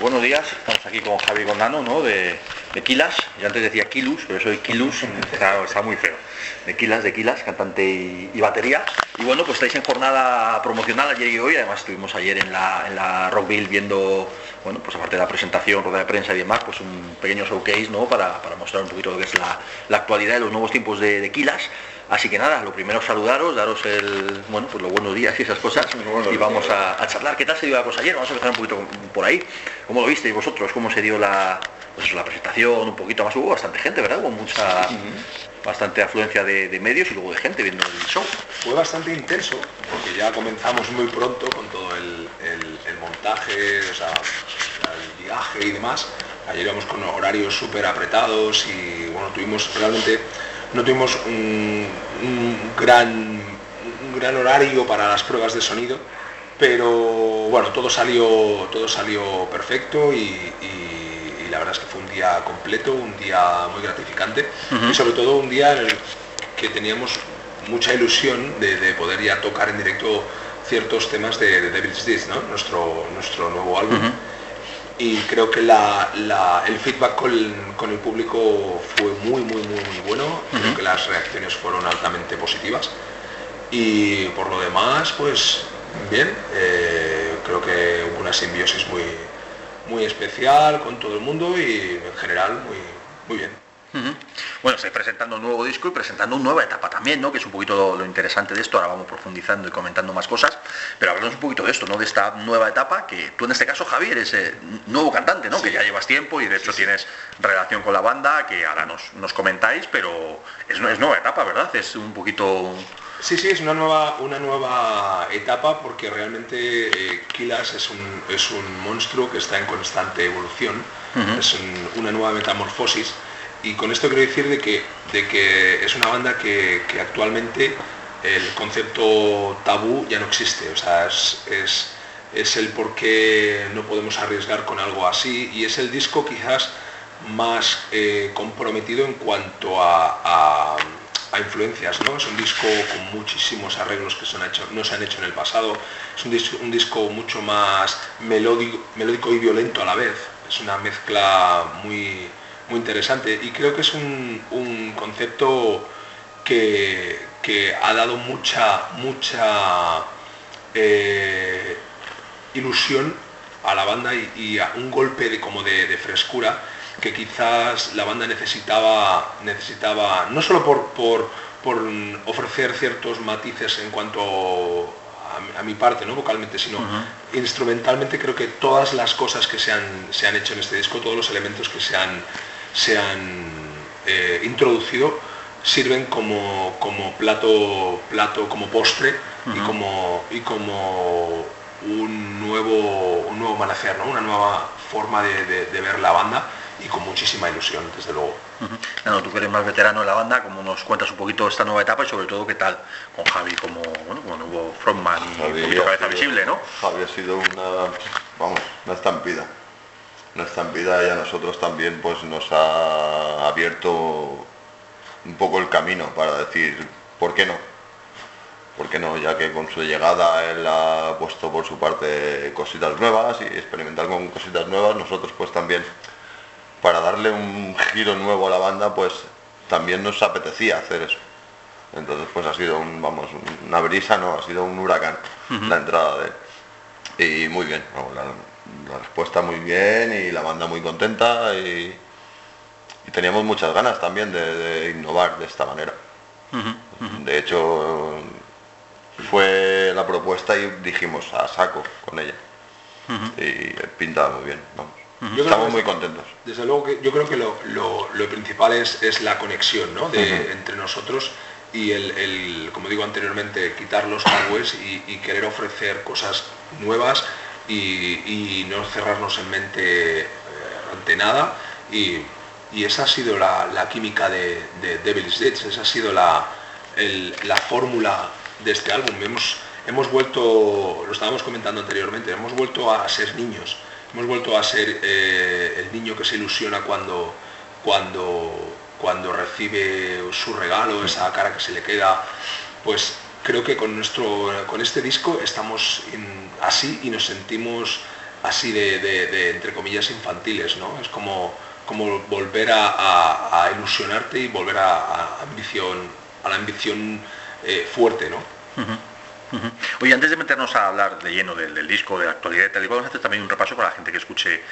Buenos días, estamos aquí con Javi Gondano, ¿no? De, de Kilas, yo antes decía Kilus, pero soy Kilus, está, está muy feo. De Kilas, de Kilas, cantante y, y batería. Y bueno, pues estáis en jornada promocional ayer y hoy, además estuvimos ayer en la, en la Rockville viendo, bueno, pues aparte de la presentación, rueda de prensa y demás, pues un pequeño showcase, ¿no? Para, para mostrar un poquito lo que es la, la actualidad de los nuevos tiempos de, de Kilas. Así que nada, lo primero saludaros, daros el, bueno, pues los buenos días y esas cosas. y vamos a, a charlar. ¿Qué tal se dio la cosa ayer? Vamos a empezar un poquito por ahí. ¿Cómo lo visteis vosotros? ¿Cómo se dio la, pues eso, la presentación? Un poquito más. Hubo bastante gente, ¿verdad? Hubo mucha, bastante afluencia de, de medios y luego de gente viendo el show. Fue bastante intenso, porque ya comenzamos muy pronto con todo el, el- el montaje, o sea, el viaje y demás. Ayer íbamos con horarios súper apretados y bueno, tuvimos realmente, no tuvimos un, un gran, un gran horario para las pruebas de sonido, pero bueno, todo salió, todo salió perfecto y, y- y la verdad es que fue un día completo, un día muy gratificante y sobre todo un día en el que teníamos mucha ilusión de, de poder ya tocar en directo ciertos temas de, de Devil's Dish, ¿no? nuestro, nuestro nuevo álbum. Y creo que la- la- el feedback con, con el público fue muy, muy, muy, muy bueno. Creo que las reacciones fueron altamente positivas. Y por lo demás, pues bien, eh, creo que hubo una simbiosis muy, muy especial con todo el mundo y en general muy, muy bien. Bueno, estáis presentando un nuevo disco y presentando una nueva etapa también, ¿no? Que es un poquito lo, lo interesante de esto. Ahora vamos profundizando y comentando más cosas. Pero hablamos un poquito de esto, ¿no? De esta nueva etapa que tú en este caso, Javier, eres eh, nuevo cantante, ¿no? Que ya llevas tiempo y de hecho tienes relación con la banda, que ahora nos, nos comentáis, pero es, es nueva etapa, ¿verdad? Es un poquito... Sí, sí, es una nueva, una nueva etapa porque realmente eh, Kilas es un, es un monstruo que está en constante evolución, es un- una nueva metamorfosis y con esto quiero decir de que, de que es una banda que, que actualmente el concepto tabú ya no existe, o sea, es, es, es el por qué no podemos arriesgar con algo así y es el disco quizás más eh, comprometido en cuanto a, a- influencias, ¿no? Es un disco con muchísimos arreglos que hecho, no se han hecho en el pasado, es un disco, un disco mucho más melódico, melódico y violento a la vez, es una mezcla muy, muy interesante. Y creo que es un, un concepto que, que ha dado mucha, mucha eh, ilusión a la banda y, y a un golpe de como de, de frescura que quizás la banda necesitaba necesitaba no solo por, por, por ofrecer ciertos matices en cuanto a, mi- a mi parte no vocalmente sino instrumentalmente creo que todas las cosas que se han, se han hecho en este disco todos los elementos que se han se han eh, introducido sirven como, como plato plato como postre y como y como un nuevo un nuevo amanecer ¿no? una nueva forma de, de- de ver la banda y con muchísima ilusión desde luego. Nano, tú que eres más veterano en la banda, como nos cuentas un poquito esta nueva etapa y sobre todo qué tal con Javi como, bueno, como nuevo frontman y un Javi poquito cabeza sido- visible, ¿no? Javi ha sido una, vamos, una estampida. Una estampida y a nosotros también pues nos ha abierto un poco el camino para decir, ¿por qué no? ¿Por qué no? Ya que con su llegada él ha puesto por su parte cositas nuevas y experimentar con cositas nuevas, nosotros pues también para darle un giro nuevo a la banda pues también nos apetecía hacer eso. Entonces pues ha sido un, vamos, una brisa, no, ha sido un huracán la entrada de él. Y muy bien, vamos, la, la respuesta muy bien y la banda muy contenta y, y teníamos muchas ganas también de, de innovar de esta manera. De hecho, fue la propuesta y dijimos a saco con ella. Y pinta muy bien, vamos. Yo creo Estamos que muy contentos. Desde luego que yo creo que lo, lo- lo principal es, es la conexión ¿no? de- entre nosotros y el, el, como digo anteriormente, quitar los tabúes y, y querer ofrecer cosas nuevas y, no cerrarnos en mente eh, ante nada. Y, esa ha sido la, química de, de Devil's Ditch, esa ha sido la, fórmula de este álbum. Hemos, hemos vuelto, lo estábamos comentando anteriormente, hemos vuelto a ser niños, hemos vuelto a ser eh, el niño que se ilusiona cuando, cuando, cuando recibe su regalo, esa cara que se le queda, pues creo que con, nuestro, con este disco estamos en- así y nos sentimos así de, entre comillas, infantiles, ¿no? Es como, volver a, ilusionarte y volver a, ambición, a la ambición eh, fuerte, ¿no? Oye, antes de meternos a hablar de lleno del, disco, de la actualidad y tal, vamos a hacer también un repaso para la gente que escuche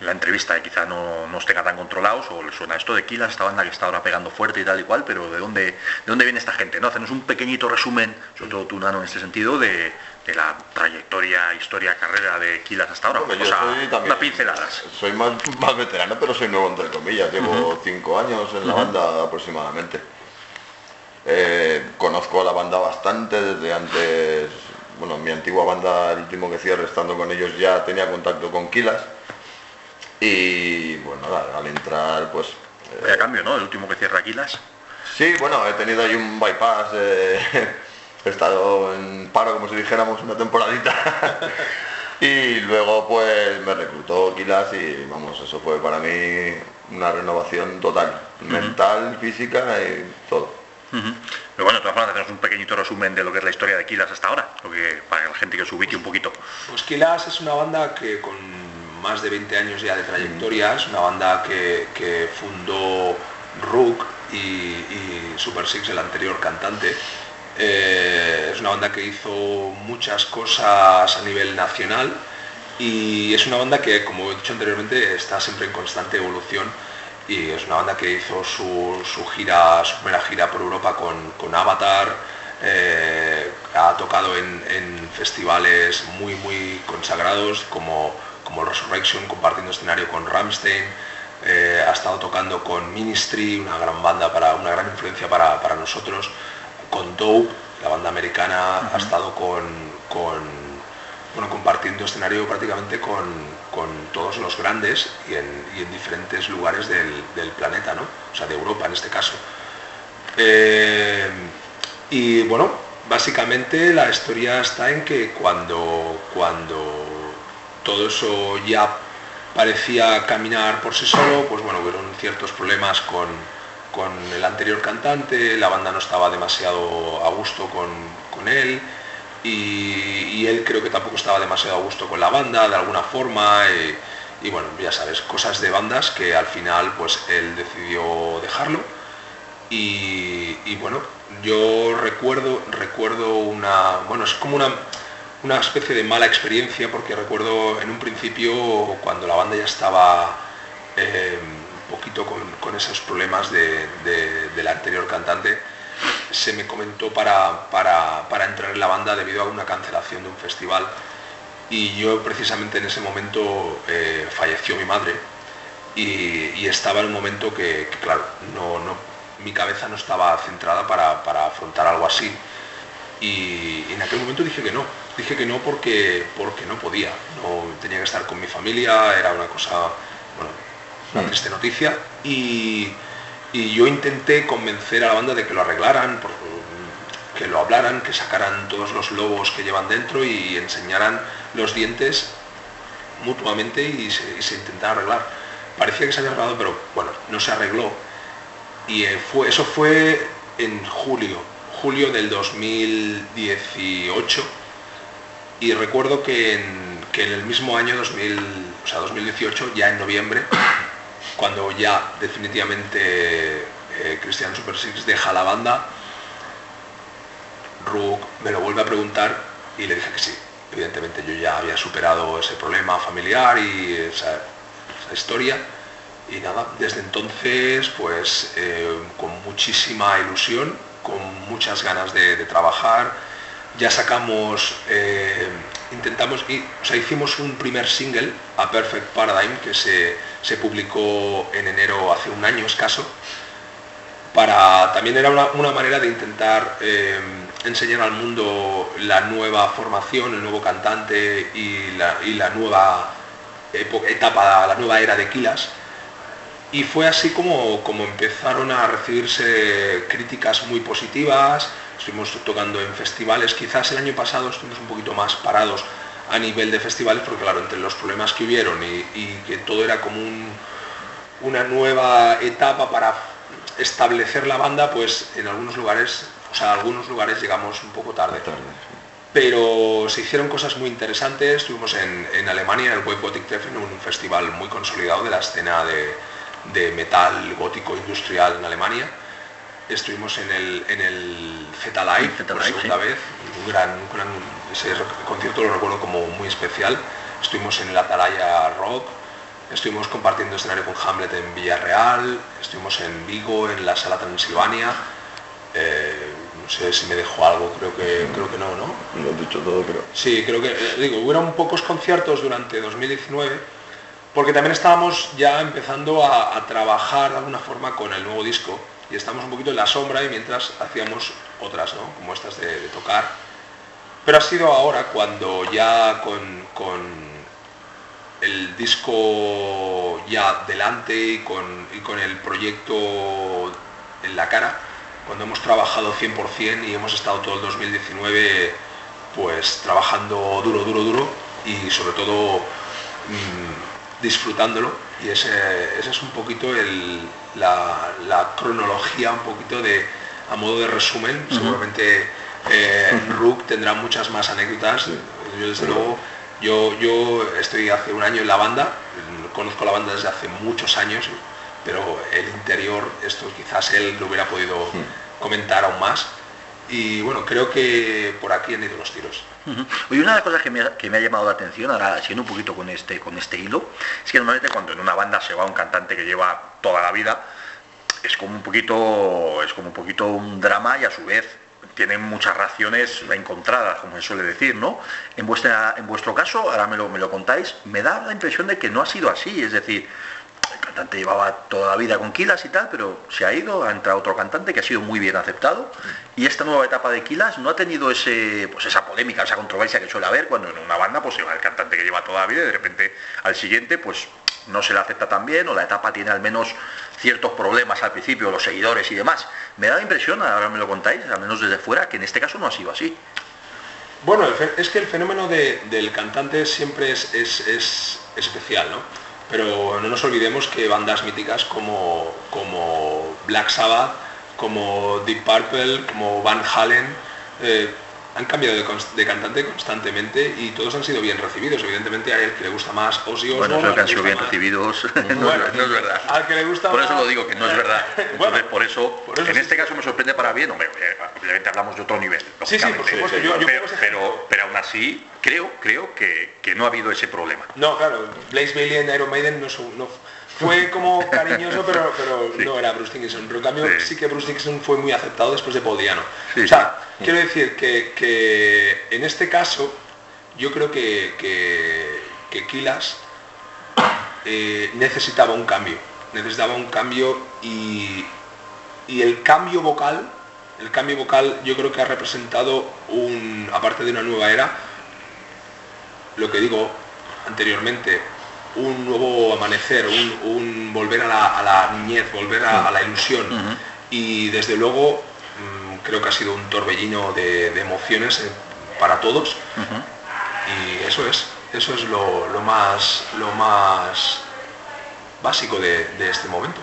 la entrevista y quizá no, no tenga tan controlados o le suena esto de Kilas, esta banda que está ahora pegando fuerte y tal y cual, pero ¿de dónde, de dónde viene esta gente? ¿no? Hacernos un pequeñito resumen, sobre todo tú, Nano, en este sentido, de, la trayectoria, historia, carrera de Kilas hasta ahora. yo soy también, pinceladas. Soy más, más veterano, pero soy nuevo entre comillas. Llevo cinco años en la banda aproximadamente. Eh, conozco a la banda bastante desde antes, bueno, mi antigua banda, el último que cierre estando con ellos ya tenía contacto con Kilas. Y bueno, al, entrar pues... Vaya cambio, ¿no? El último que cierra Kilas. Sí, bueno, he tenido ahí un bypass, he estado en paro, como si dijéramos, una temporadita. y luego pues me reclutó Kilas y vamos, eso fue para mí una renovación total, mental, física y todo. Pero bueno, de todas formas, tenemos un pequeñito resumen de lo que es la historia de Kilas hasta ahora, lo que, para la gente que se ubique un poquito. Pues Kilas es una banda que con más de 20 años ya de trayectoria, es una banda que, fundó Rook y, Super Six, el anterior cantante. Eh, es una banda que hizo muchas cosas a nivel nacional y es una banda que, como he dicho anteriormente, está siempre en constante evolución y es una banda que hizo su, gira, su primera gira por Europa con, Avatar, eh, ha tocado en, festivales muy muy consagrados como, como Resurrection, compartiendo escenario con Ramstein, eh, ha estado tocando con Ministry, una gran banda, para, una gran influencia para, nosotros, con Dope, la banda americana, ha estado con, con bueno, compartiendo escenario prácticamente con, todos los grandes y en, diferentes lugares del, planeta, ¿no? o sea, de Europa en este caso. Eh, y bueno, básicamente la historia está en que cuando, cuando todo eso ya parecía caminar por sí solo, pues bueno, hubieron ciertos problemas con, el anterior cantante, la banda no estaba demasiado a gusto con, con él, y, él creo que tampoco estaba demasiado a gusto con la banda de alguna forma y, bueno, ya sabes, cosas de bandas que al final pues él decidió dejarlo. Y, bueno, yo recuerdo, recuerdo una, bueno, es como una, una especie de mala experiencia porque recuerdo en un principio cuando la banda ya estaba eh, un poquito con, esos problemas del anterior cantante, se me comentó para, para, entrar en la banda debido a una cancelación de un festival. Y yo precisamente en ese momento eh, falleció mi madre. Y, estaba en un momento que, claro, no, no, mi cabeza no estaba centrada para, afrontar algo así. Y, en aquel momento dije que no, dije que no porque, porque no podía, no tenía que estar con mi familia, era una cosa, bueno, una hmm. triste noticia. Y y yo intenté convencer a la banda de que lo arreglaran, que lo hablaran, que sacaran todos los lobos que llevan dentro y enseñaran los dientes mutuamente y se, intentara arreglar. Parecía que se había arreglado, pero bueno, no se arregló. Y eh, fue, eso fue en julio, julio del 2018. Y recuerdo que en, el mismo año 2000, o sea, 2018, ya en noviembre, cuando ya definitivamente eh, Christian deja la banda, Rook me lo vuelve a preguntar y le dije que sí. Evidentemente yo ya había superado ese problema familiar y esa, historia. Y nada, desde entonces pues eh, con muchísima ilusión, con muchas ganas de, trabajar. Ya sacamos, eh, intentamos, o sea, hicimos un primer single, A Perfect Paradigm, que se, se publicó en enero hace un año escaso, para, también era una, manera de intentar eh, enseñar al mundo la nueva formación, el nuevo cantante y la, nueva etapa, la nueva era de Kilas. Y fue así como, como empezaron a recibirse críticas muy positivas, estuvimos tocando en festivales, quizás el año pasado estuvimos un poquito más parados a nivel de festivales, porque claro, entre los problemas que hubieron y, que todo era como una nueva etapa para establecer la banda, pues en algunos lugares, o sea, algunos lugares llegamos un poco tarde. pero se hicieron cosas muy interesantes. Estuvimos en, Alemania, en el Web Gothic Treffen, un festival muy consolidado de la escena de, metal gótico industrial en Alemania. Estuvimos en el, en el Zeta Live por segunda vez, un gran, ese concierto lo recuerdo como muy especial. Estuvimos en el Atalaya Rock, estuvimos compartiendo escenario con Hamlet en Villarreal, estuvimos en Vigo, en la Sala Transilvania. Eh, no sé si me dejo algo, creo que, creo que no, ¿no? Lo has dicho todo, pero... Sí, creo que, eh, digo, hubieron pocos conciertos durante 2019, porque también estábamos ya empezando a, trabajar de alguna forma con el nuevo disco, y estamos un poquito en la sombra y mientras hacíamos otras, ¿no? Como estas de, tocar. Pero ha sido ahora cuando ya con, con el disco ya delante y con, y con el proyecto en la cara, cuando hemos trabajado 100% y hemos estado todo el 2019 pues trabajando duro, duro, duro y sobre todo mm, disfrutándolo. Y ese, es un poquito la, cronología un poquito de a modo de resumen seguramente eh, Rook tendrá muchas más anécdotas. Yo desde luego yo, yo estoy hace un año en la banda. Conozco la banda desde hace muchos años pero el interior, esto quizás él lo hubiera podido comentar aún más. Y bueno, creo que por aquí han ido los tiros. Oye, una de las cosas que me, ha, llamado la atención, ahora siendo un poquito con este, con este hilo, es que normalmente cuando en una banda se va un cantante que lleva toda la vida, es como un poquito, es como un poquito un drama y a su vez tienen muchas raciones encontradas, como se suele decir, ¿no? En, vuestro caso, ahora me lo, contáis, me da la impresión de que no ha sido así, es decir, el cantante llevaba toda la vida con Kilas y tal, pero se ha ido, ha entrado otro cantante que ha sido muy bien aceptado y esta nueva etapa de Kilas no ha tenido pues esa polémica, esa controversia que suele haber cuando en una banda pues el cantante que lleva toda la vida y de repente al siguiente pues no se le acepta tan bien o la etapa tiene al menos ciertos problemas al principio, los seguidores y demás. Me da la impresión, ahora me lo contáis, al menos desde fuera, que en este caso no ha sido así. Bueno, es que el fenómeno del cantante siempre es, es especial, ¿no? Pero no nos olvidemos que bandas míticas como, como Black Sabbath, como Deep Purple, como Van Halen, eh, han cambiado de, cantante constantemente y todos han sido bien recibidos. Evidentemente hay el que le gusta más Ozzy Osbourne. Bueno, creo que han sido bien recibidos. no, es verdad. Al que le gusta por eso lo digo, que no es verdad. Entonces, por, eso, en este caso me sorprende para bien. obviamente hablamos de otro nivel. Sí, sí, por supuesto. Yo, pero, pero, aún así, creo, creo que, que, no ha habido ese problema. No, claro. Blaze Bailey en Iron Maiden no, no fue como cariñoso, pero, pero no era Bruce Dickinson. Pero en cambio sí. que Bruce Dickinson fue muy aceptado después de Paul o sea, quiero decir que, en este caso yo creo que, que, Kilas eh, necesitaba un cambio. Necesitaba un cambio y, y el cambio vocal, el cambio vocal yo creo que ha representado un, aparte de una nueva era, lo que digo anteriormente, un nuevo amanecer, un, volver a la, niñez, volver a, la ilusión. Y desde luego mm, creo que ha sido un torbellino de, emociones eh, para todos. Y eso es, eso es lo, más, lo más básico de, este momento.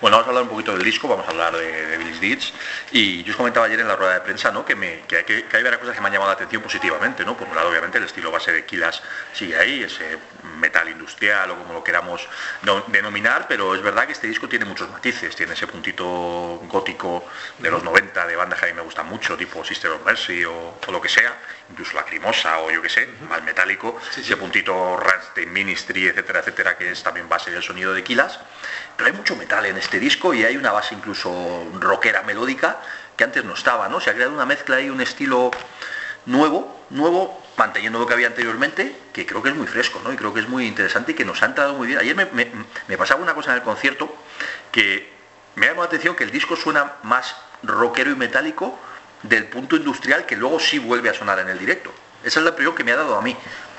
Bueno, vamos a hablar un poquito del disco, vamos a hablar de, de Billy's Deeds. Y yo os comentaba ayer en la rueda de prensa ¿no? que, me, que, hay varias cosas que me han llamado la atención positivamente. ¿no? Por un lado, obviamente, el estilo base de Kilas sigue ahí, ese metal industrial o como lo queramos denominar, pero es verdad que este disco tiene muchos matices, tiene ese puntito gótico de los 90 de bandas que a mí me gustan mucho, tipo Sister of Mercy o, lo que sea, incluso Lacrimosa o yo que sé, más metálico, ese puntito Rammstein Ministry, etcétera, etcétera, que es también base del sonido de Kilas. Pero hay mucho metal en este disco y hay una base incluso rockera melódica que antes no estaba, ¿no? Se ha creado una mezcla y un estilo nuevo, nuevo, manteniendo lo que había anteriormente, que creo que es muy fresco, ¿no? Y creo que es muy interesante y que nos ha entrado muy bien. Ayer me, pasaba una cosa en el concierto que me llamó la atención que el disco suena más rockero y metálico del punto industrial que luego sí vuelve a sonar en el directo. Esa es la impresión que me ha dado a mí.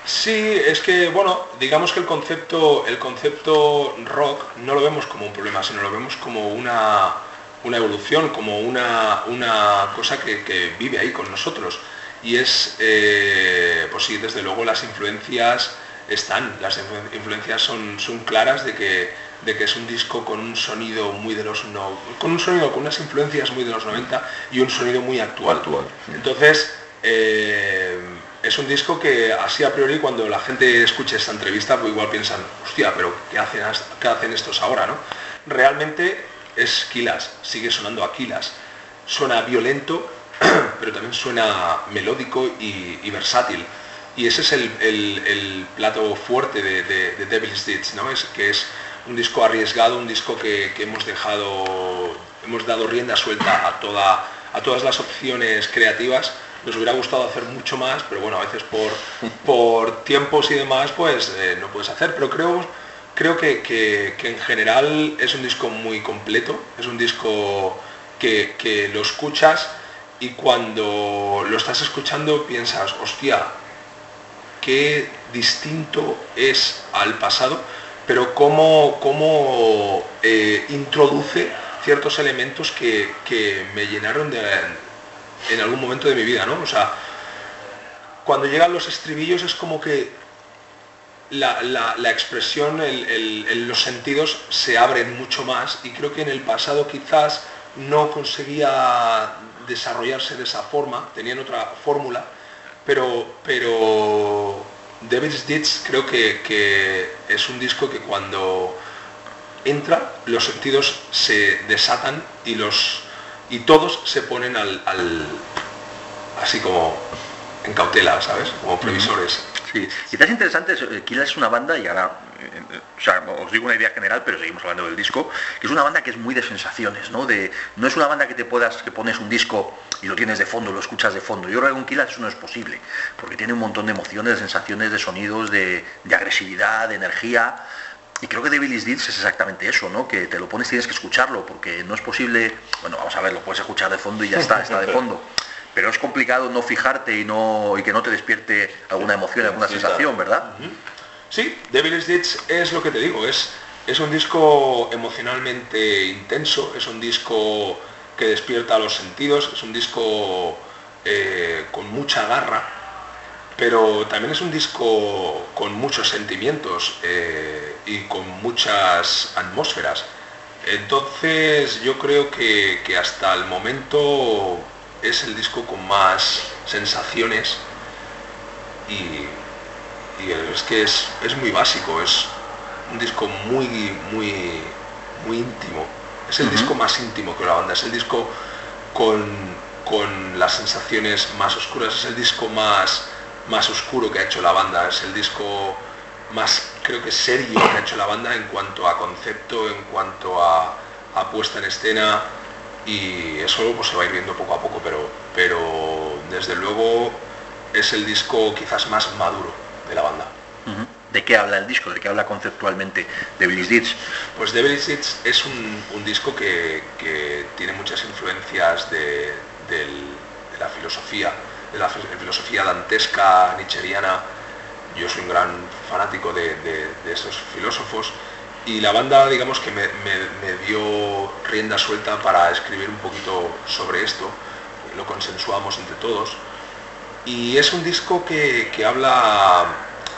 Sí, es que, bueno, digamos que el concepto, el concepto rock no lo vemos como un problema, sino lo vemos como una, una evolución, como una, una cosa que, vive ahí con nosotros. Y es, eh, pues sí, desde luego las influencias están, las influencias son, son claras de que, de que es un disco con un sonido muy de los no, con un sonido con unas influencias muy de los 90 y un sonido muy actual. actual Entonces, Eh, es un disco que así a priori cuando la gente escuche esta entrevista, pues igual piensan, hostia, pero ¿qué hacen, qué hacen estos ahora? ¿no? Realmente es Kilas, sigue sonando a Kilas. Suena violento, pero también suena melódico y, versátil. Y ese es el, plato fuerte de, de, Devil's Ditch, ¿no? Es, que es un disco arriesgado, un disco que, hemos dejado, hemos dado rienda suelta a, toda, a todas las opciones creativas. Nos hubiera gustado hacer mucho más, pero bueno, a veces por, por tiempos y demás, pues eh, no puedes hacer. Pero creo, creo que, en general es un disco muy completo, es un disco que, que lo escuchas y cuando lo estás escuchando piensas, hostia, qué distinto es al pasado, pero cómo, cómo eh, introduce ciertos elementos que, me llenaron de, en algún momento de mi vida, ¿no? O sea, cuando llegan los estribillos es como que la, expresión, los sentidos se abren mucho más y creo que en el pasado quizás no conseguía desarrollarse de esa forma, tenían otra fórmula, pero, pero Devil's Ditch creo que, es un disco que cuando entra los sentidos se desatan y los y todos se ponen al, así como en cautela, ¿sabes? Como previsores. Sí, quizás interesante, eh, Kila es una banda, y ahora eh, o sea, os digo una idea general, pero seguimos hablando del disco, que es una banda que es muy de sensaciones, ¿no? De, no es una banda que te puedas, que pones un disco y lo tienes de fondo, lo escuchas de fondo. Yo creo que con Kila eso no es posible, porque tiene un montón de emociones, de sensaciones, de sonidos, de, agresividad, de energía. Y creo que Billy's Deeds es exactamente eso, ¿no? Que te lo pones tienes que escucharlo, porque no es posible, bueno, vamos a ver, lo puedes escuchar de fondo y ya está, está de fondo. Pero es complicado no fijarte y no y que no te despierte alguna emoción, alguna sensación, ¿verdad? Sí, Devil's Ditch es lo que te digo, es, es un disco emocionalmente intenso, es un disco que despierta los sentidos, es un disco eh, con mucha garra, pero también es un disco con muchos sentimientos eh, y con muchas atmósferas. Entonces yo creo que, que hasta el momento es el disco con más sensaciones y y es que es, muy básico, es un disco muy, muy, muy íntimo. Es el disco más íntimo que la banda, es el disco con, las sensaciones más oscuras, es el disco más, más oscuro que ha hecho la banda, es el disco más, creo que serio que ha hecho la banda en cuanto a concepto, en cuanto a, puesta en escena y eso pues, se va a ir viendo poco a poco, pero, pero desde luego es el disco quizás más maduro de la banda. ¿De qué habla el disco? ¿De qué habla conceptualmente Devil's Ditch? Pues Devil's Ditch es un, disco que, tiene muchas influencias de, la filosofía, de la filosofía dantesca, nicheriana. Yo soy un gran fanático de, esos filósofos y la banda, digamos que me, dio rienda suelta para escribir un poquito sobre esto. Lo consensuamos entre todos y es un disco que, habla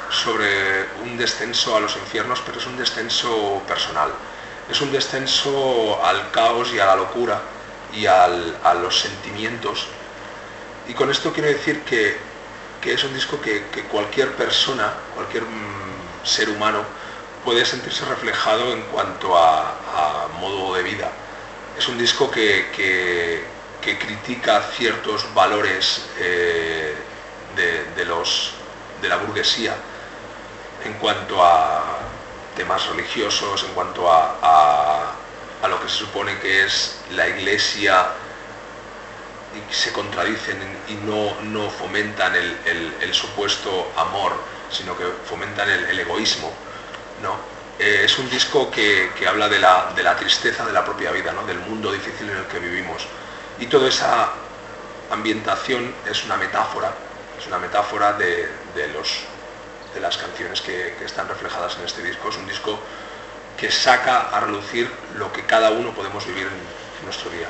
sobre un descenso a los infiernos, pero es un descenso personal. Es un descenso al caos y a la locura y a los sentimientos. Y con esto quiero decir que, es un disco que, cualquier persona, cualquier mm, ser humano, puede sentirse reflejado en cuanto a, modo de vida. Es un disco que, que critica ciertos valores eh, de, los, de la burguesía en cuanto a temas religiosos, en cuanto a, a, lo que se supone que es la iglesia y se contradicen y no, no fomentan el, supuesto amor, sino que fomentan el, egoísmo. ¿no? Eh, es un disco que, habla de la, de la, tristeza de la propia vida, ¿no? del mundo difícil en el que vivimos. Y toda esa ambientación es una metáfora, es una metáfora de, los, de las canciones que, están reflejadas en este disco. Es un disco que saca a relucir lo que cada uno podemos vivir en, nuestro día.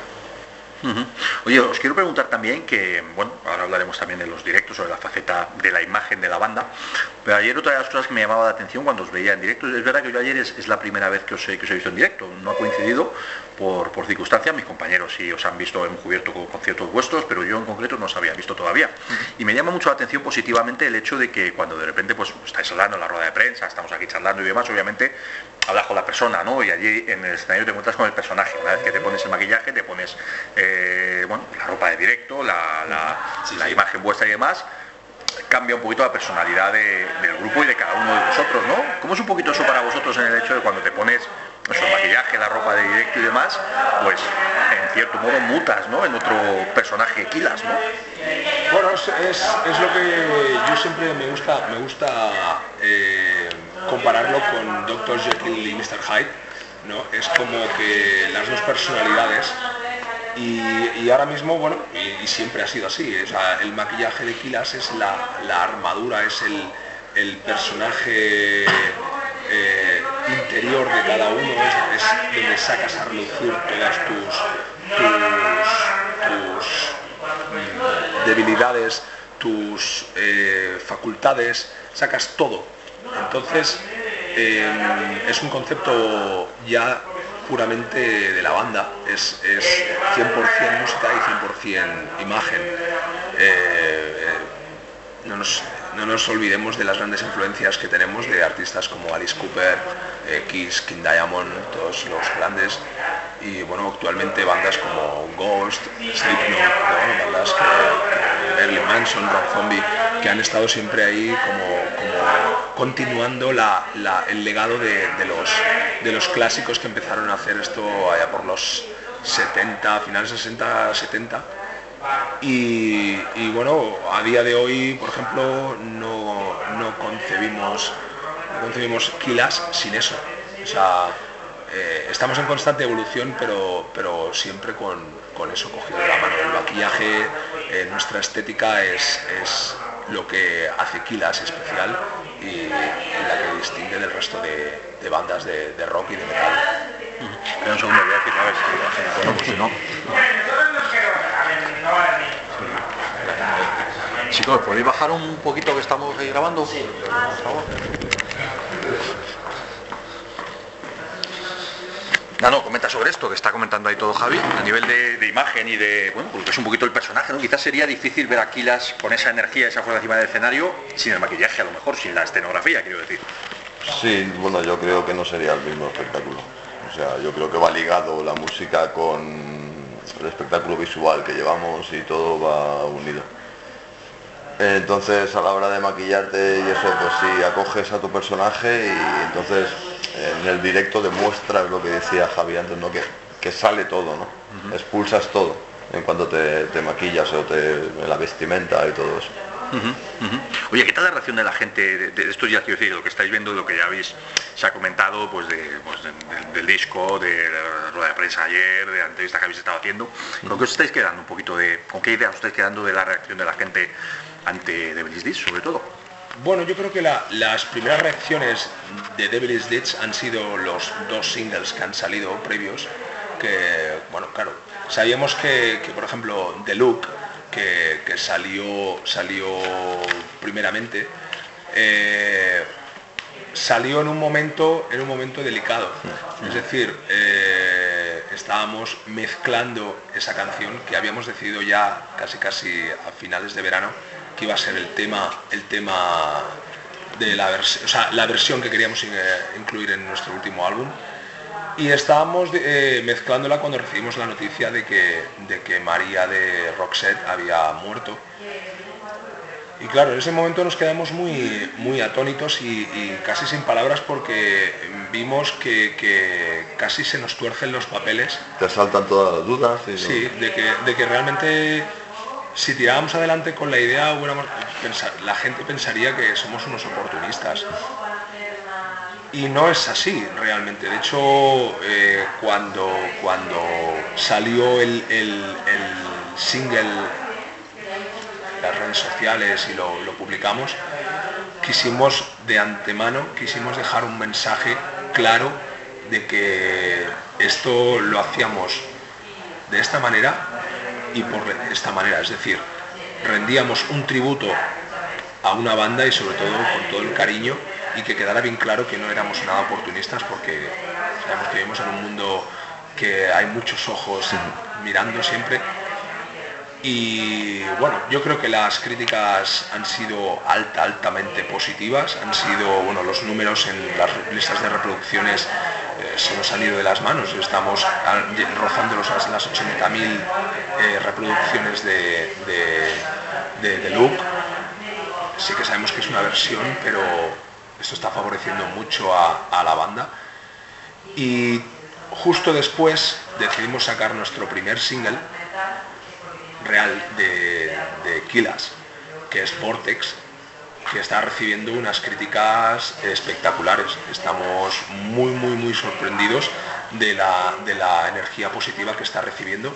Oye, os quiero preguntar también que, bueno, ahora hablaremos también de los directos, sobre la faceta de la imagen de la banda, pero ayer otra de las cosas que me llamaba la atención cuando os veía en directo, es verdad que yo ayer es, la primera vez que que os he visto en directo, no ha coincidido por, por circunstancia, mis compañeros sí os han visto en cubierto con conciertos vuestros, pero yo en concreto no os había visto todavía. Y me llama mucho la atención positivamente el hecho de que cuando de repente pues estáis hablando en la rueda de prensa, estamos aquí charlando y demás, obviamente hablas con la persona, ¿no? Y allí en el escenario te encuentras con el personaje. Una vez que te pones el maquillaje, te pones eh, bueno, la ropa de directo, la, imagen vuestra y demás, cambia un poquito la personalidad del grupo y de cada uno de vosotros, ¿no? ¿Cómo es un poquito eso para vosotros en el hecho de cuando te pones el maquillaje, la ropa de directo y demás, pues en cierto modo mutas, ¿no? En otro personaje Kilas, ¿no? Bueno, es, lo que yo siempre me gusta, me gusta eh, compararlo con Dr. Jekyll y Mr. Hyde, ¿no? Es como que las dos personalidades y, ahora mismo, bueno, y, siempre ha sido así, el maquillaje de Kilas es la, armadura, es el, personaje eh, interior de cada uno, es, donde sacas a relucir todas tus, debilidades, tus eh, facultades, sacas todo. Entonces, em, es un concepto ya puramente de la banda, es, 100% música y 100% imagen. Eh, no, nos, olvidemos de las grandes influencias que tenemos de artistas como Alice Cooper, eh, Kiss, King Diamond, todos los grandes, y bueno, actualmente bandas como Ghost, Slipknot, bandas que, Early Manson, Rock Zombie, que han estado siempre ahí como, continuando el legado de, los, de los clásicos que empezaron a hacer esto allá por los 70, finales 60, 70. Y, bueno, a día de hoy, por ejemplo, no, concebimos, no concebimos Kilas sin eso. O sea, eh, estamos en constante evolución, pero, pero siempre con, eso cogido de la mano. El maquillaje, eh, nuestra estética es, es, lo que hace Kilas especial y, la que distingue del resto de, bandas de, rock y de metal. un segundo, voy a decir a ver si no. Chicos, ¿podéis bajar un poquito que estamos ahí grabando? Sí. Por favor. No, no, comenta sobre esto que está comentando ahí todo Javi, a nivel de, imagen y de, bueno, porque es un poquito el personaje, ¿no? Quizás sería difícil ver a Aquilas con esa energía, esa fuerza encima del escenario, sin el maquillaje a lo mejor, sin la escenografía, quiero decir. Sí, bueno, yo creo que no sería el mismo espectáculo. O sea, yo creo que va ligado la música con el espectáculo visual que llevamos y todo va unido. Entonces a la hora de maquillarte y eso, pues si acoges a tu personaje y entonces en el directo demuestras lo que decía Javi antes, ¿no? Que, que sale todo, ¿no? Expulsas todo en cuanto te, maquillas o te la vestimenta y todo eso. Oye, ¿qué tal la reacción de la gente de, esto ya quiero decir, lo que estáis viendo, lo que ya habéis, se ha comentado, pues, pues del disco, de la rueda de prensa ayer, de la entrevista que habéis estado haciendo? ¿Con qué os estáis quedando un poquito de, con qué idea os estáis quedando de la reacción de la gente ante Devil's Ditch, sobre todo? Bueno, yo creo que las primeras reacciones de Devil's Ditch han sido los dos singles que han salido previos, que, bueno, claro, sabíamos que, por ejemplo, The Look, que, salió, salió primeramente, eh, salió en un momento, en un momento delicado. Es decir, eh, estábamos mezclando esa canción que habíamos decidido ya casi casi a finales de verano que iba a ser el tema, el tema de la versión, o sea, la versión que queríamos eh, incluir en nuestro último álbum. Y estábamos eh, mezclándola cuando recibimos la noticia de que, de que María de Roxette había muerto. Y claro, en ese momento nos quedamos muy, muy atónitos y, casi sin palabras porque vimos que, casi se nos tuercen los papeles. Te saltan todas las dudas. Sí, de, que, de que realmente si tirábamos adelante con la idea, la gente pensaría que somos unos oportunistas. Y no es así realmente. De hecho, eh, cuando, cuando salió el, single las redes sociales y lo, publicamos, quisimos de antemano, quisimos dejar un mensaje claro de que esto lo hacíamos de esta manera y por esta manera, es decir, rendíamos un tributo a una banda y sobre todo con todo el cariño y que quedara bien claro que no éramos nada oportunistas porque sabemos que vivimos en un mundo que hay muchos ojos mirando siempre. Y bueno, yo creo que las críticas han sido alta, altamente positivas, han sido, bueno, los números en las listas de reproducciones eh, se nos han ido de las manos, estamos rozando los, las 80.000 eh, reproducciones de, de, de, Look. Sí que sabemos que es una versión, pero esto está favoreciendo mucho a, a la banda. Y justo después decidimos sacar nuestro primer single, real de, de Kilas, que es Vortex, que está recibiendo unas críticas espectaculares. Estamos muy, muy, muy sorprendidos de la, de la energía positiva que está recibiendo.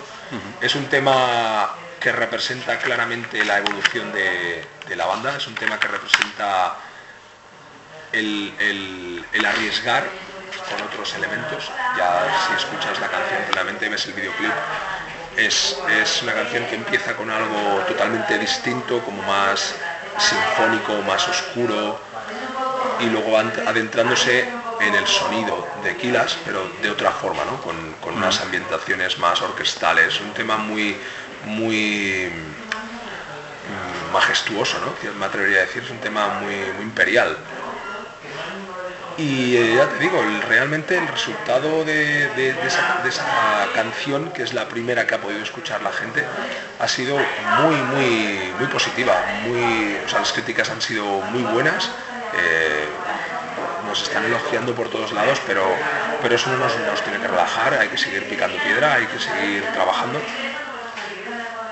Es un tema que representa claramente la evolución de, la banda, es un tema que representa el, el arriesgar con otros elementos. Ya si escuchas la canción plenamente, ves el videoclip, es, una canción que empieza con algo totalmente distinto, como más sinfónico, más oscuro, y luego adentrándose en el sonido de Kilas, pero de otra forma, con, unas ambientaciones más orquestales, un tema muy, muy mm, majestuoso, ¿no? me atrevería a decir, es un tema muy, muy imperial. Y eh, ya te digo, realmente el resultado de, esa, canción, que es la primera que ha podido escuchar la gente, ha sido muy, muy, muy positiva. Muy, las críticas han sido muy buenas. Eh, nos están elogiando por todos lados, pero, pero eso no nos, tiene que relajar, hay que seguir picando piedra, hay que seguir trabajando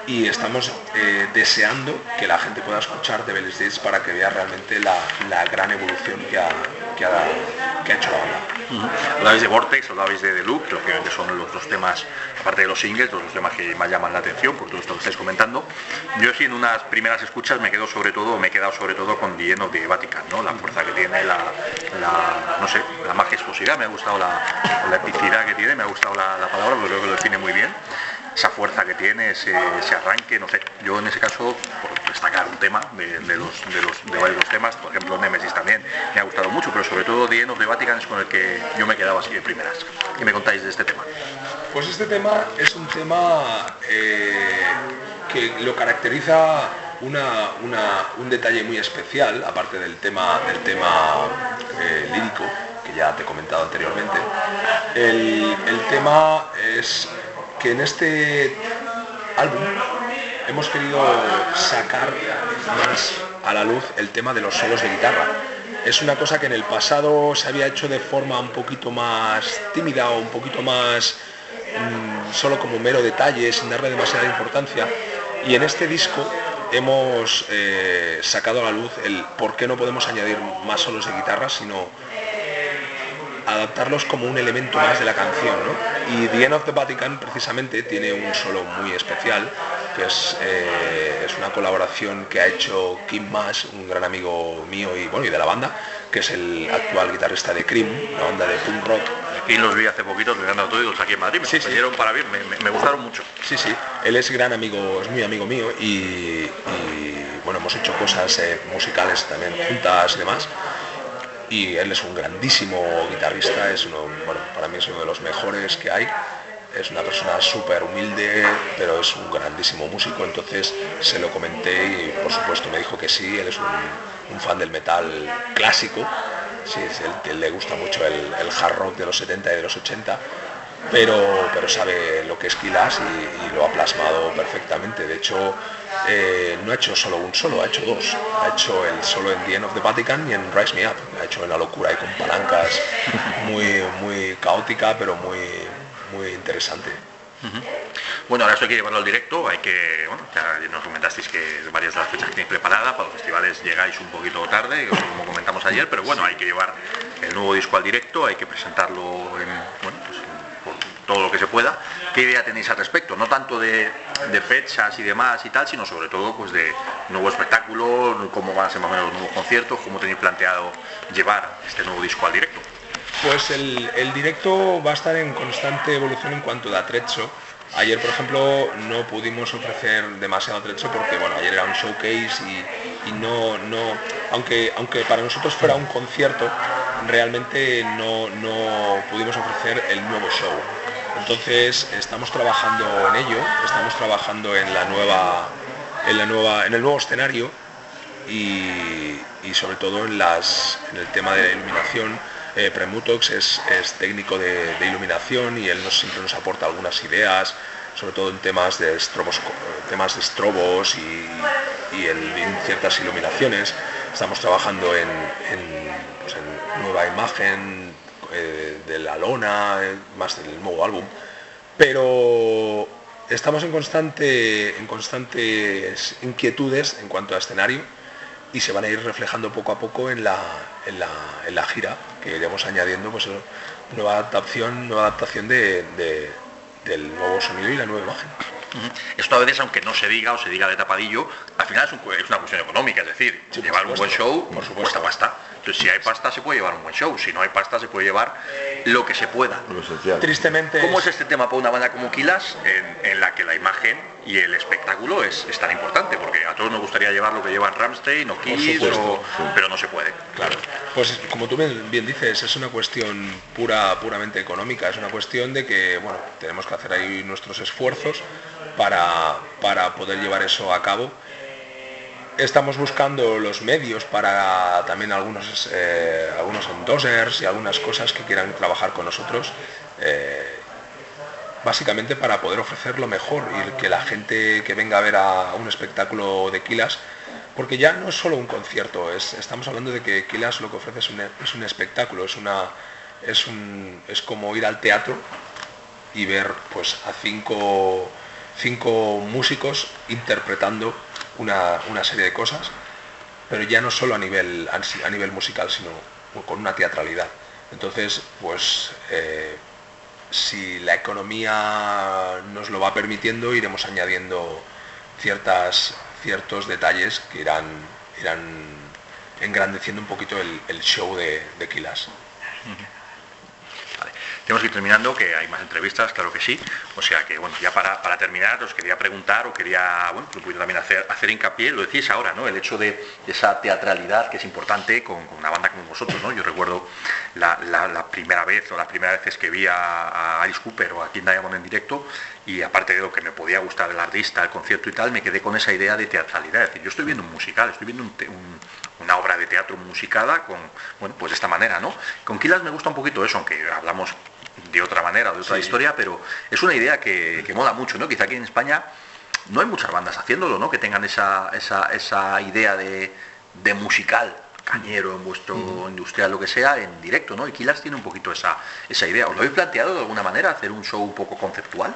y estamos eh, deseando que la gente pueda escuchar The Belly Days para que vea realmente la, gran evolución que ha, que ha, hecho la banda. Hablabais de Vortex, hablabais de Look, que son los dos temas, aparte de los singles, los temas que más llaman la atención por todo esto que estáis comentando. Yo sí en unas primeras escuchas me quedo sobre todo, me he quedado sobre todo con The End de Vatican, ¿no? la fuerza que tiene, la, no sé, la majestuosidad, me ha gustado la, la epicidad que tiene, me ha gustado la, la palabra, porque creo que lo define muy bien esa fuerza que tiene, ese, arranque, no sé. Yo en ese caso, por destacar un tema de, los, de, los, de varios temas, por ejemplo Nemesis también, me ha gustado mucho, pero sobre todo The de Vatican es con el que yo me he quedado así de primeras. ¿Qué me contáis de este tema? Pues este tema es un tema eh, que lo caracteriza una, un detalle muy especial, aparte del tema, del tema eh, lírico, que ya te he comentado anteriormente. El, el tema es que en este álbum hemos querido sacar más a la luz el tema de los solos de guitarra. Es una cosa que en el pasado se había hecho de forma un poquito más tímida o un poquito más mm, solo como mero detalle, sin darle demasiada importancia. Y en este disco hemos eh, sacado a la luz el por qué no podemos añadir más solos de guitarra, sino adaptarlos como un elemento más de la canción. Y The End of the Vatican precisamente tiene un solo muy especial, que es, eh, es una colaboración que ha hecho Kim Mash, un gran amigo mío y, bueno, y de la banda, que es el actual guitarrista de Cream, una banda de punk rock. Y los vi hace poquito, los han dado todos aquí en Madrid, me sí, para bien, me, gustaron mucho. Sí, sí, él es gran amigo, es muy amigo mío y, bueno, hemos hecho cosas eh, musicales también juntas y demás y él es un grandísimo guitarrista, es uno, bueno, para mí es uno de los mejores que hay. Es una persona súper humilde, pero es un grandísimo músico, entonces se lo comenté y por supuesto me dijo que sí, él es un, fan del metal clásico, sí, es el le gusta mucho el hard rock de los 70 y de los 80 pero, pero sabe lo que es Kilas y, lo ha plasmado perfectamente. De hecho, eh, no ha hecho solo un solo, ha hecho dos. Ha hecho el solo en The End of the Vatican y en Rise Me Up. Ha hecho en la locura y con palancas muy, muy caótica, pero muy, muy interesante. Bueno, ahora esto hay que llevarlo al directo, hay que, bueno, ya nos comentasteis que varias de las fechas que tenéis preparadas, para los festivales llegáis un poquito tarde, como comentamos ayer, pero bueno, hay que llevar el nuevo disco al directo, hay que presentarlo en, bueno, todo lo que se pueda. ¿Qué idea tenéis al respecto? No tanto de, fechas y demás y tal, sino sobre todo pues de nuevo espectáculo, cómo van a ser más o menos los nuevos conciertos, cómo tenéis planteado llevar este nuevo disco al directo. Pues el, directo va a estar en constante evolución en cuanto de atrecho. Ayer, por ejemplo, no pudimos ofrecer demasiado trecho porque, bueno, ayer era un showcase y, no, no, aunque, aunque para nosotros fuera un concierto, realmente no, no pudimos ofrecer el nuevo show. Entonces, estamos trabajando en ello, estamos trabajando en la nueva, en la nueva, en el nuevo escenario y, sobre todo en, el tema de iluminación eh, Premutox es, técnico de, iluminación y él nos, siempre nos aporta algunas ideas, sobre todo en temas de estrobos, temas de estrobos y, en, ciertas iluminaciones. Estamos trabajando en, pues nueva imagen eh, de la lona, eh, más del nuevo álbum, pero estamos en, constante, en constantes inquietudes en cuanto a escenario y se van a ir reflejando poco a poco en la, en la, en la gira, que iremos añadiendo pues, nueva adaptación, nueva adaptación de, del nuevo sonido y la nueva imagen. Esto a veces, aunque no se diga o se diga de tapadillo, al final es, una cuestión económica, es decir, llevar un buen show por supuesto basta. Entonces, si hay pasta, se puede llevar un buen show. Si no hay pasta, se puede llevar lo que se pueda. Tristemente. ¿Cómo es... este tema para una banda como Kilas, en, la que la imagen y el espectáculo es, tan importante? Porque a todos nos gustaría llevar lo que llevan Ramstein o Kiss, pero no se puede. Claro. Pues como tú bien dices, es una cuestión pura, puramente económica. Es una cuestión de que, bueno, tenemos que hacer ahí nuestros esfuerzos para, para poder llevar eso a cabo estamos buscando los medios para también algunos, eh, algunos y algunas cosas que quieran trabajar con nosotros, eh, básicamente para poder ofrecer lo mejor y que la gente que venga a ver a un espectáculo de Kilas, porque ya no es solo un concierto, es, estamos hablando de que Kilas lo que ofrece es un, es un espectáculo, es, una, es, un, es como ir al teatro y ver pues, a cinco, cinco músicos interpretando una, serie de cosas, pero ya no solo a nivel, a nivel musical, sino con una teatralidad. Entonces, pues eh, si la economía nos lo va permitiendo, iremos añadiendo ciertas, ciertos detalles que irán, irán engrandeciendo un poquito el, show de, de Kilas. Tenemos que ir terminando, que hay más entrevistas, claro que sí. O sea que, bueno, ya para, terminar, os quería preguntar o quería, bueno, también hacer, hacer hincapié, lo decís ahora, ¿no? El hecho de esa teatralidad que es importante con, una banda como vosotros, ¿no? Yo recuerdo la, primera vez o las primeras veces que vi a, Alice Cooper o a King Diamond en directo y aparte de lo que me podía gustar del artista, el concierto y tal, me quedé con esa idea de teatralidad. Es decir, yo estoy viendo un musical, estoy viendo una obra de teatro musicada con, bueno, pues de esta manera, ¿no? Con Kilas me gusta un poquito eso, aunque hablamos de otra manera, de otra historia, pero es una idea que, que, mola mucho, ¿no? Quizá aquí en España no hay muchas bandas haciéndolo, ¿no? Que tengan esa, esa, idea de, musical cañero, en vuestro industrial, lo que sea, en directo, ¿no? Y Kilas tiene un poquito esa, esa idea. ¿Os lo habéis planteado de alguna manera, hacer un show un poco conceptual?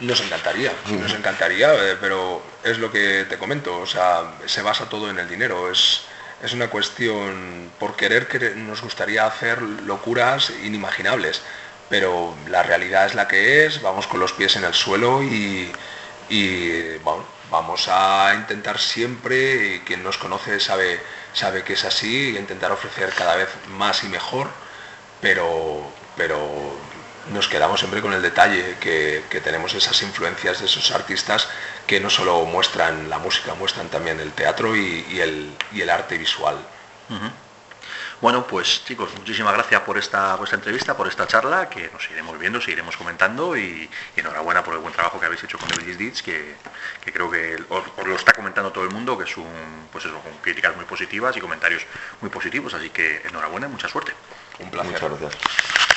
Nos encantaría, nos encantaría, eh, pero es lo que te comento, o sea, se basa todo en el dinero, es, es una cuestión por querer que nos gustaría hacer locuras inimaginables pero la realidad es la que es, vamos con los pies en el suelo y, vamos a intentar siempre, y quien nos conoce sabe, sabe que es así, intentar ofrecer cada vez más y mejor, pero, pero nos quedamos siempre con el detalle que, tenemos esas influencias de esos artistas que no solo muestran la música, muestran también el teatro y, el, arte visual. Bueno, pues chicos, muchísimas gracias por esta, vuestra entrevista, por esta charla, que nos iremos viendo, seguiremos comentando y, enhorabuena por el buen trabajo que habéis hecho con el Ditch, que, que creo que os, lo está comentando todo el mundo, que es un, pues eso, con críticas muy positivas y comentarios muy positivos, así que enhorabuena y mucha suerte. Un placer. Muchas gracias.